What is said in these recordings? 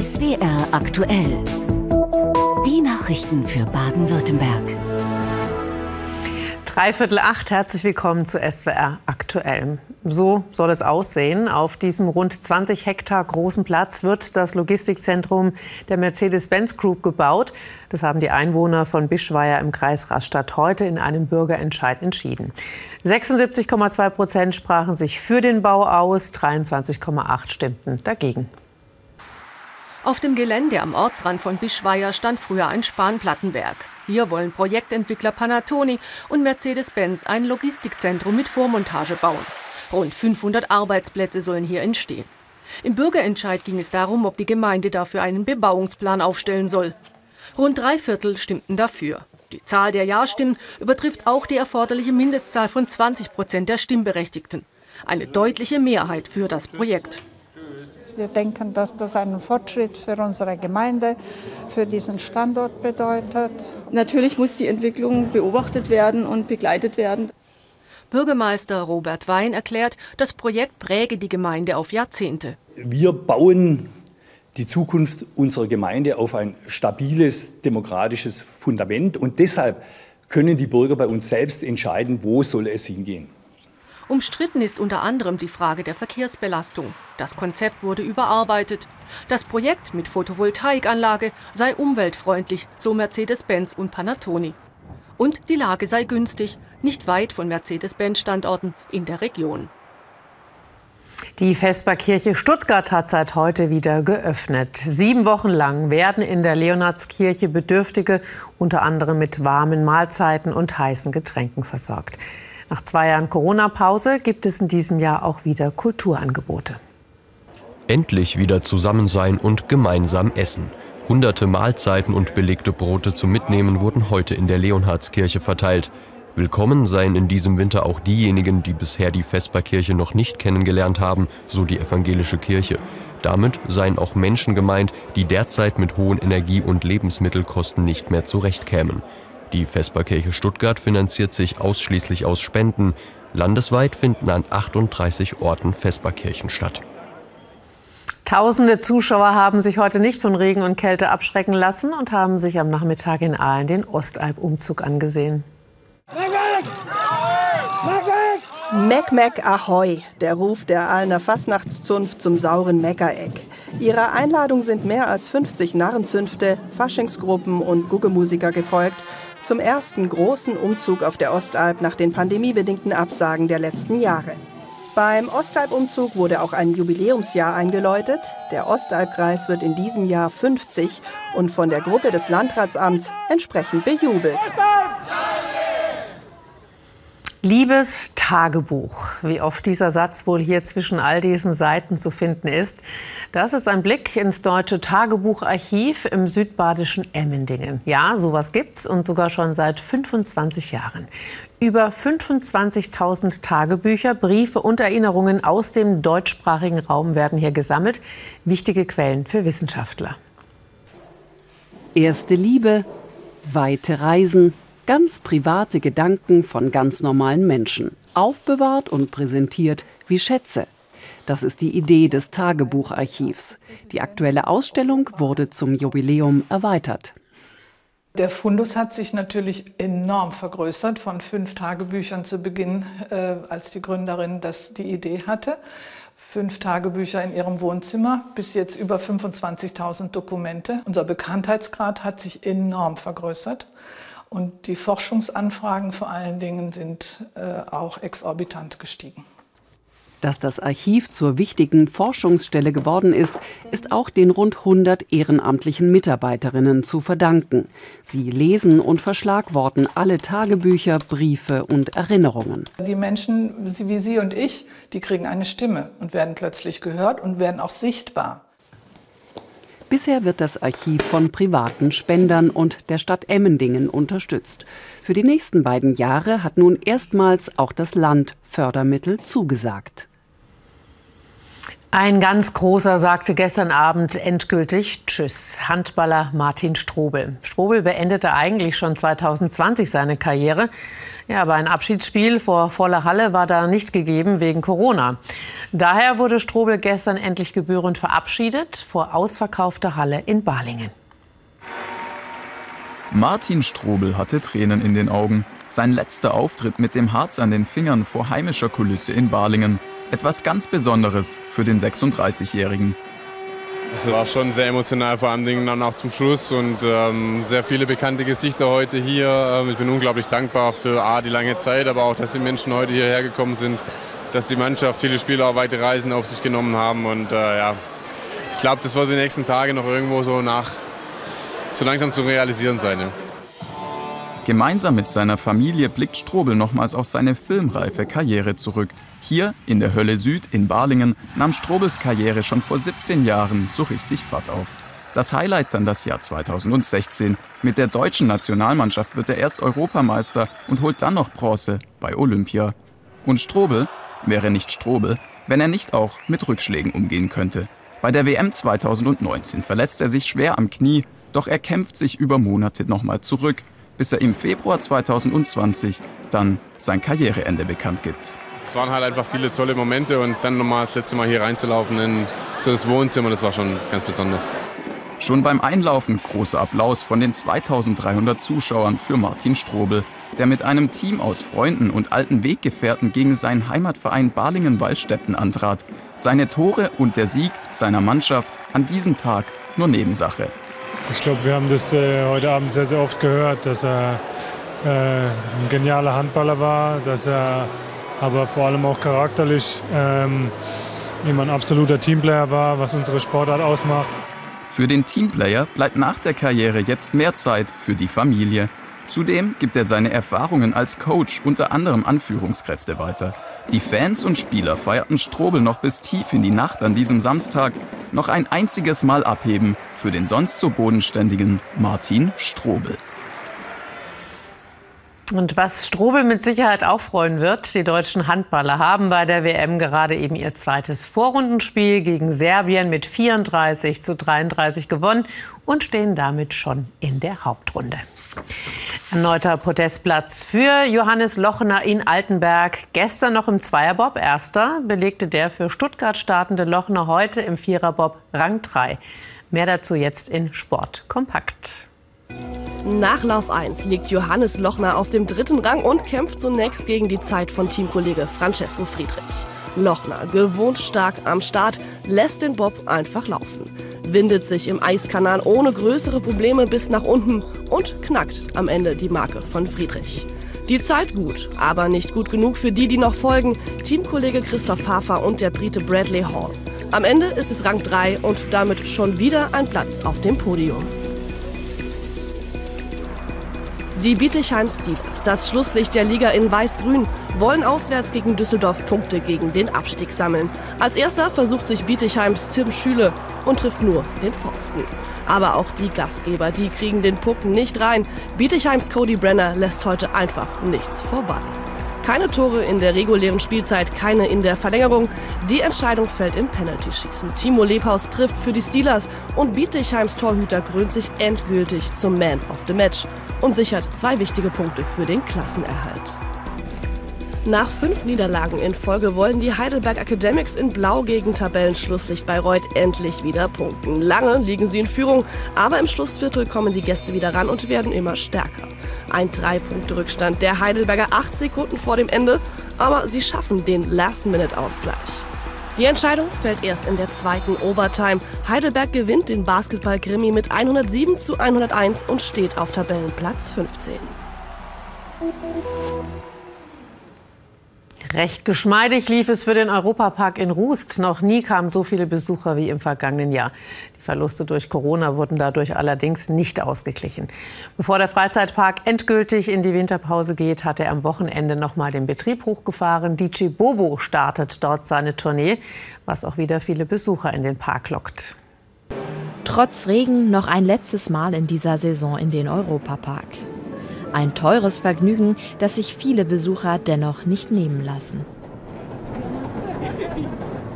SWR aktuell. Die Nachrichten für Baden-Württemberg. Dreiviertel acht, herzlich willkommen zu SWR aktuell. So soll es aussehen. Auf diesem rund 20 Hektar großen Platz wird das Logistikzentrum der Mercedes-Benz Group gebaut. Das haben die Einwohner von Bischweier im Kreis Rastatt heute in einem Bürgerentscheid entschieden. 76,2 Prozent sprachen sich für den Bau aus, 23,8 stimmten dagegen. Auf dem Gelände am Ortsrand von Bischweier stand früher ein Spanplattenwerk. Hier wollen Projektentwickler Panatoni und Mercedes-Benz ein Logistikzentrum mit Vormontage bauen. Rund 500 Arbeitsplätze sollen hier entstehen. Im Bürgerentscheid ging es darum, ob die Gemeinde dafür einen Bebauungsplan aufstellen soll. Rund drei Viertel stimmten dafür. Die Zahl der Ja-Stimmen übertrifft auch die erforderliche Mindestzahl von 20 Prozent der Stimmberechtigten. Eine deutliche Mehrheit für das Projekt. Wir denken, dass das einen Fortschritt für unsere Gemeinde, für diesen Standort bedeutet. Natürlich muss die Entwicklung beobachtet werden und begleitet werden. Bürgermeister Robert Wein erklärt, das Projekt präge die Gemeinde auf Jahrzehnte. Wir bauen die Zukunft unserer Gemeinde auf ein stabiles demokratisches Fundament und deshalb können die Bürger bei uns selbst entscheiden, wo soll es hingehen. Umstritten ist unter anderem die Frage der Verkehrsbelastung. Das Konzept wurde überarbeitet. Das Projekt mit Photovoltaikanlage sei umweltfreundlich, so Mercedes-Benz und Panatoni. Und die Lage sei günstig, nicht weit von Mercedes-Benz-Standorten in der Region. Die Vesperkirche Stuttgart hat seit heute wieder geöffnet. Sieben Wochen lang werden in der Leonardskirche Bedürftige unter anderem mit warmen Mahlzeiten und heißen Getränken versorgt. Nach zwei Jahren Corona-Pause gibt es in diesem Jahr auch wieder Kulturangebote. Endlich wieder zusammen sein und gemeinsam essen. Hunderte Mahlzeiten und belegte Brote zum Mitnehmen wurden heute in der Leonhardskirche verteilt. Willkommen seien in diesem Winter auch diejenigen, die bisher die Vesperkirche noch nicht kennengelernt haben, so die evangelische Kirche. Damit seien auch Menschen gemeint, die derzeit mit hohen Energie- und Lebensmittelkosten nicht mehr zurechtkämen. Die Vesperkirche Stuttgart finanziert sich ausschließlich aus Spenden. Landesweit finden an 38 Orten Vesperkirchen statt. Tausende Zuschauer haben sich heute nicht von Regen und Kälte abschrecken lassen und haben sich am Nachmittag in Aalen den Ostalb-Umzug angesehen. Meck Meck Ahoi, der Ruf der Aalener Fasnachtszunft zum sauren Meckereck. Ihrer Einladung sind mehr als 50 Narrenzünfte, Faschingsgruppen und Guggemusiker gefolgt zum ersten großen Umzug auf der Ostalb nach den pandemiebedingten Absagen der letzten Jahre. Beim Ostalb-Umzug wurde auch ein Jubiläumsjahr eingeläutet. Der Ostalbkreis wird in diesem Jahr 50 und von der Gruppe des Landratsamts entsprechend bejubelt. Liebes Tagebuch, wie oft dieser Satz wohl hier zwischen all diesen Seiten zu finden ist, das ist ein Blick ins deutsche Tagebucharchiv im südbadischen Emmendingen. Ja, sowas gibt's und sogar schon seit 25 Jahren. Über 25.000 Tagebücher, Briefe und Erinnerungen aus dem deutschsprachigen Raum werden hier gesammelt. Wichtige Quellen für Wissenschaftler. Erste Liebe, weite Reisen, Ganz private Gedanken von ganz normalen Menschen, aufbewahrt und präsentiert wie Schätze. Das ist die Idee des Tagebucharchivs. Die aktuelle Ausstellung wurde zum Jubiläum erweitert. Der Fundus hat sich natürlich enorm vergrößert von fünf Tagebüchern zu Beginn, äh, als die Gründerin das die Idee hatte. Fünf Tagebücher in ihrem Wohnzimmer, bis jetzt über 25.000 Dokumente. Unser Bekanntheitsgrad hat sich enorm vergrößert. Und die Forschungsanfragen vor allen Dingen sind äh, auch exorbitant gestiegen. Dass das Archiv zur wichtigen Forschungsstelle geworden ist, ist auch den rund 100 ehrenamtlichen Mitarbeiterinnen zu verdanken. Sie lesen und verschlagworten alle Tagebücher, Briefe und Erinnerungen. Die Menschen wie Sie und ich, die kriegen eine Stimme und werden plötzlich gehört und werden auch sichtbar. Bisher wird das Archiv von privaten Spendern und der Stadt Emmendingen unterstützt. Für die nächsten beiden Jahre hat nun erstmals auch das Land Fördermittel zugesagt. Ein ganz großer sagte gestern Abend endgültig Tschüss. Handballer Martin Strobel. Strobel beendete eigentlich schon 2020 seine Karriere. Ja, aber ein Abschiedsspiel vor voller Halle war da nicht gegeben wegen Corona. Daher wurde Strobel gestern endlich gebührend verabschiedet vor ausverkaufter Halle in Balingen. Martin Strobel hatte Tränen in den Augen. Sein letzter Auftritt mit dem Harz an den Fingern vor heimischer Kulisse in Balingen. Etwas ganz Besonderes für den 36-Jährigen. Es war schon sehr emotional, vor allem dann auch zum Schluss und ähm, sehr viele bekannte Gesichter heute hier. Ähm, ich bin unglaublich dankbar für A, die lange Zeit, aber auch, dass die Menschen heute hierher gekommen sind, dass die Mannschaft, viele Spieler auch weite Reisen auf sich genommen haben und äh, ja, ich glaube, das wird die nächsten Tage noch irgendwo so nach, so langsam zu realisieren sein. Ja. Gemeinsam mit seiner Familie blickt Strobel nochmals auf seine filmreife Karriere zurück. Hier in der Hölle Süd in Balingen nahm Strobels Karriere schon vor 17 Jahren so richtig Fahrt auf. Das Highlight dann das Jahr 2016. Mit der deutschen Nationalmannschaft wird er erst Europameister und holt dann noch Bronze bei Olympia. Und Strobel wäre nicht Strobel, wenn er nicht auch mit Rückschlägen umgehen könnte. Bei der WM 2019 verletzt er sich schwer am Knie, doch er kämpft sich über Monate nochmal zurück, bis er im Februar 2020 dann sein Karriereende bekannt gibt. Es waren halt einfach viele tolle Momente und dann nochmal das letzte Mal hier reinzulaufen in so das Wohnzimmer, das war schon ganz besonders. Schon beim Einlaufen großer Applaus von den 2300 Zuschauern für Martin Strobel, der mit einem Team aus Freunden und alten Weggefährten gegen seinen Heimatverein Balingen-Wallstätten antrat. Seine Tore und der Sieg seiner Mannschaft an diesem Tag nur Nebensache. Ich glaube, wir haben das äh, heute Abend sehr, sehr oft gehört, dass er äh, ein genialer Handballer war, dass er aber vor allem auch charakterlich ähm, immer ein absoluter Teamplayer war, was unsere Sportart ausmacht. Für den Teamplayer bleibt nach der Karriere jetzt mehr Zeit für die Familie. Zudem gibt er seine Erfahrungen als Coach unter anderem an Führungskräfte weiter. Die Fans und Spieler feierten Strobel noch bis tief in die Nacht an diesem Samstag. Noch ein einziges Mal abheben für den sonst so bodenständigen Martin Strobel. Und was Strobel mit Sicherheit auch freuen wird, die deutschen Handballer haben bei der WM gerade eben ihr zweites Vorrundenspiel gegen Serbien mit 34 zu 33 gewonnen und stehen damit schon in der Hauptrunde. Erneuter Podestplatz für Johannes Lochner in Altenberg. Gestern noch im Zweierbob erster, belegte der für Stuttgart startende Lochner heute im Viererbob Rang 3. Mehr dazu jetzt in Sport kompakt. Nach Lauf 1 liegt Johannes Lochner auf dem dritten Rang und kämpft zunächst gegen die Zeit von Teamkollege Francesco Friedrich. Lochner, gewohnt stark am Start, lässt den Bob einfach laufen, windet sich im Eiskanal ohne größere Probleme bis nach unten und knackt am Ende die Marke von Friedrich. Die Zeit gut, aber nicht gut genug für die, die noch folgen, Teamkollege Christoph Hafer und der Brite Bradley Hall. Am Ende ist es Rang 3 und damit schon wieder ein Platz auf dem Podium. Die Bietigheim Steelers, das Schlusslicht der Liga in Weiß-Grün, wollen auswärts gegen Düsseldorf Punkte gegen den Abstieg sammeln. Als erster versucht sich Bietigheims Tim Schüle und trifft nur den Pfosten. Aber auch die Gastgeber, die kriegen den Puck nicht rein. Bietigheims Cody Brenner lässt heute einfach nichts vorbei. Keine Tore in der regulären Spielzeit, keine in der Verlängerung. Die Entscheidung fällt im Penalty-Schießen. Timo Lebhaus trifft für die Steelers und Bietigheims Torhüter krönt sich endgültig zum Man of the Match und sichert zwei wichtige Punkte für den Klassenerhalt. Nach fünf Niederlagen in Folge wollen die Heidelberg Academics in Blau gegen Tabellenschlusslicht Bayreuth endlich wieder punkten. Lange liegen sie in Führung, aber im Schlussviertel kommen die Gäste wieder ran und werden immer stärker. Ein Drei-Punkte-Rückstand der Heidelberger acht Sekunden vor dem Ende, aber sie schaffen den Last-Minute-Ausgleich. Die Entscheidung fällt erst in der zweiten Overtime. Heidelberg gewinnt den Basketball-Grimmi mit 107 zu 101 und steht auf Tabellenplatz 15. Recht geschmeidig lief es für den Europapark in Rust. Noch nie kamen so viele Besucher wie im vergangenen Jahr. Die Verluste durch Corona wurden dadurch allerdings nicht ausgeglichen. Bevor der Freizeitpark endgültig in die Winterpause geht, hat er am Wochenende noch mal den Betrieb hochgefahren. DJ Bobo startet dort seine Tournee, was auch wieder viele Besucher in den Park lockt. Trotz Regen noch ein letztes Mal in dieser Saison in den Europapark. Ein teures Vergnügen, das sich viele Besucher dennoch nicht nehmen lassen.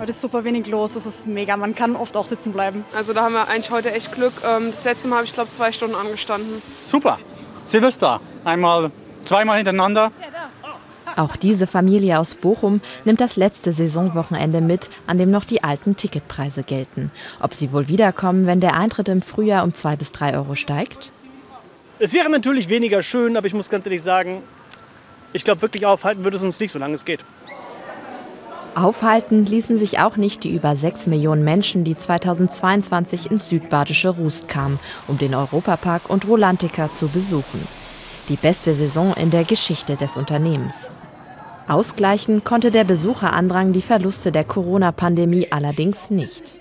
Heute ist super wenig los, das ist mega. Man kann oft auch sitzen bleiben. Also da haben wir eigentlich heute echt Glück. Ähm, das letzte Mal habe ich glaube zwei Stunden angestanden. Super. Silvester. Einmal, zweimal hintereinander. Auch diese Familie aus Bochum nimmt das letzte Saisonwochenende mit, an dem noch die alten Ticketpreise gelten. Ob sie wohl wiederkommen, wenn der Eintritt im Frühjahr um zwei bis drei Euro steigt? Es wäre natürlich weniger schön, aber ich muss ganz ehrlich sagen, ich glaube, wirklich aufhalten würde es uns nicht, solange es geht. Aufhalten ließen sich auch nicht die über 6 Millionen Menschen, die 2022 ins südbadische Rust kamen, um den Europapark und Rolantica zu besuchen. Die beste Saison in der Geschichte des Unternehmens. Ausgleichen konnte der Besucherandrang die Verluste der Corona-Pandemie allerdings nicht.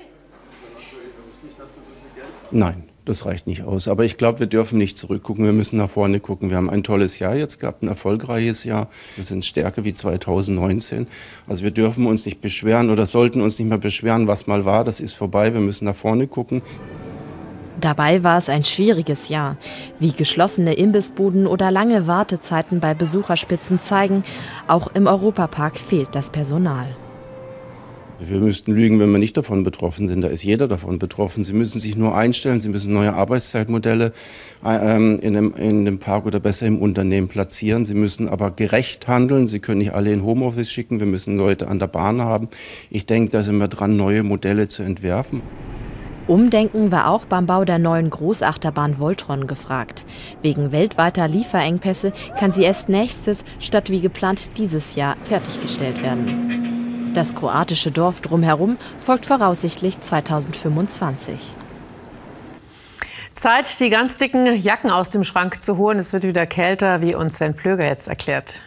Nein, das reicht nicht aus. Aber ich glaube, wir dürfen nicht zurückgucken. Wir müssen nach vorne gucken. Wir haben ein tolles Jahr jetzt gehabt, ein erfolgreiches Jahr. Wir sind stärker wie 2019. Also wir dürfen uns nicht beschweren oder sollten uns nicht mehr beschweren, was mal war. Das ist vorbei. Wir müssen nach vorne gucken. Dabei war es ein schwieriges Jahr. Wie geschlossene Imbissbuden oder lange Wartezeiten bei Besucherspitzen zeigen, auch im Europapark fehlt das Personal. Wir müssten lügen, wenn wir nicht davon betroffen sind. Da ist jeder davon betroffen. Sie müssen sich nur einstellen, Sie müssen neue Arbeitszeitmodelle ähm, in, dem, in dem Park oder besser im Unternehmen platzieren. Sie müssen aber gerecht handeln. Sie können nicht alle in Homeoffice schicken. Wir müssen Leute an der Bahn haben. Ich denke, da sind wir dran, neue Modelle zu entwerfen. Umdenken war auch beim Bau der neuen Großachterbahn Voltron gefragt. Wegen weltweiter Lieferengpässe kann sie erst nächstes statt wie geplant dieses Jahr fertiggestellt werden. Das kroatische Dorf drumherum folgt voraussichtlich 2025. Zeit, die ganz dicken Jacken aus dem Schrank zu holen. Es wird wieder kälter, wie uns Sven Plöger jetzt erklärt.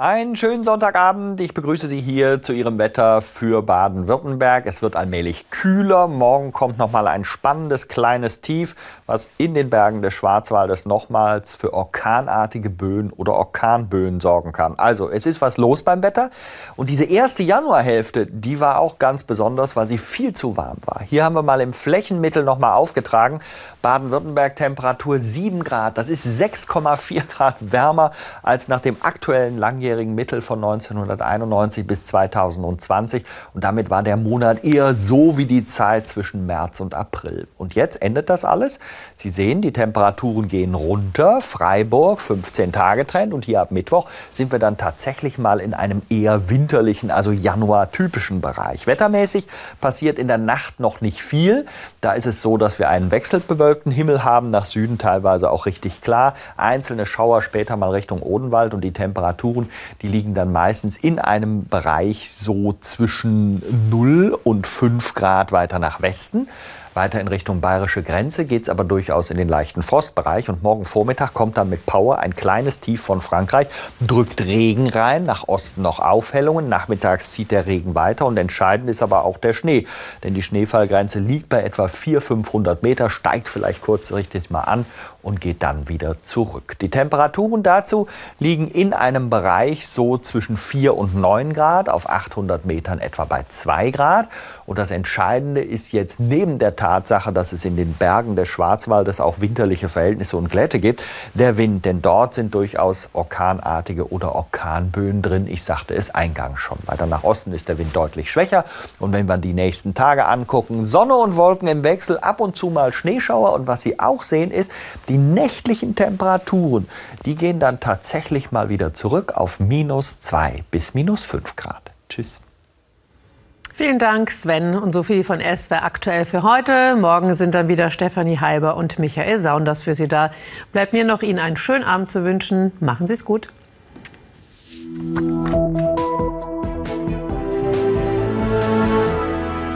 Einen schönen Sonntagabend. Ich begrüße Sie hier zu Ihrem Wetter für Baden-Württemberg. Es wird allmählich kühler. Morgen kommt noch mal ein spannendes kleines Tief, was in den Bergen des Schwarzwaldes nochmals für orkanartige Böen oder Orkanböen sorgen kann. Also, es ist was los beim Wetter. Und diese erste Januarhälfte, die war auch ganz besonders, weil sie viel zu warm war. Hier haben wir mal im Flächenmittel noch mal aufgetragen. Baden-Württemberg Temperatur 7 Grad. Das ist 6,4 Grad wärmer als nach dem aktuellen langjährigen Mittel von 1991 bis 2020. Und damit war der Monat eher so wie die Zeit zwischen März und April. Und jetzt endet das alles. Sie sehen, die Temperaturen gehen runter. Freiburg 15 Tage Trend. Und hier ab Mittwoch sind wir dann tatsächlich mal in einem eher winterlichen, also Januar-typischen Bereich. Wettermäßig passiert in der Nacht noch nicht viel. Da ist es so, dass wir einen Wechselbewölkung bewölkten Himmel haben, nach Süden teilweise auch richtig klar. Einzelne Schauer später mal Richtung Odenwald und die Temperaturen, die liegen dann meistens in einem Bereich so zwischen 0 und 5 Grad weiter nach Westen. Weiter in Richtung bayerische Grenze geht es aber durchaus in den leichten Frostbereich. Und morgen Vormittag kommt dann mit Power ein kleines Tief von Frankreich, drückt Regen rein, nach Osten noch Aufhellungen. Nachmittags zieht der Regen weiter und entscheidend ist aber auch der Schnee. Denn die Schneefallgrenze liegt bei etwa 400, 500 Meter, steigt vielleicht kurzfristig mal an und geht dann wieder zurück. Die Temperaturen dazu liegen in einem Bereich so zwischen 4 und 9 Grad, auf 800 Metern etwa bei 2 Grad. Und das Entscheidende ist jetzt neben der Tatsache, dass es in den Bergen des Schwarzwaldes auch winterliche Verhältnisse und Glätte gibt, der Wind. Denn dort sind durchaus orkanartige oder Orkanböen drin. Ich sagte es eingangs schon. Weiter nach Osten ist der Wind deutlich schwächer. Und wenn wir die nächsten Tage angucken, Sonne und Wolken im Wechsel, ab und zu mal Schneeschauer. Und was Sie auch sehen ist, die nächtlichen Temperaturen, die gehen dann tatsächlich mal wieder zurück auf minus 2 bis minus 5 Grad. Tschüss. Vielen Dank, Sven und Sophie von SWR aktuell für heute. Morgen sind dann wieder Stefanie Halber und Michael Saunders für Sie da. Bleibt mir noch Ihnen einen schönen Abend zu wünschen. Machen Sie es gut.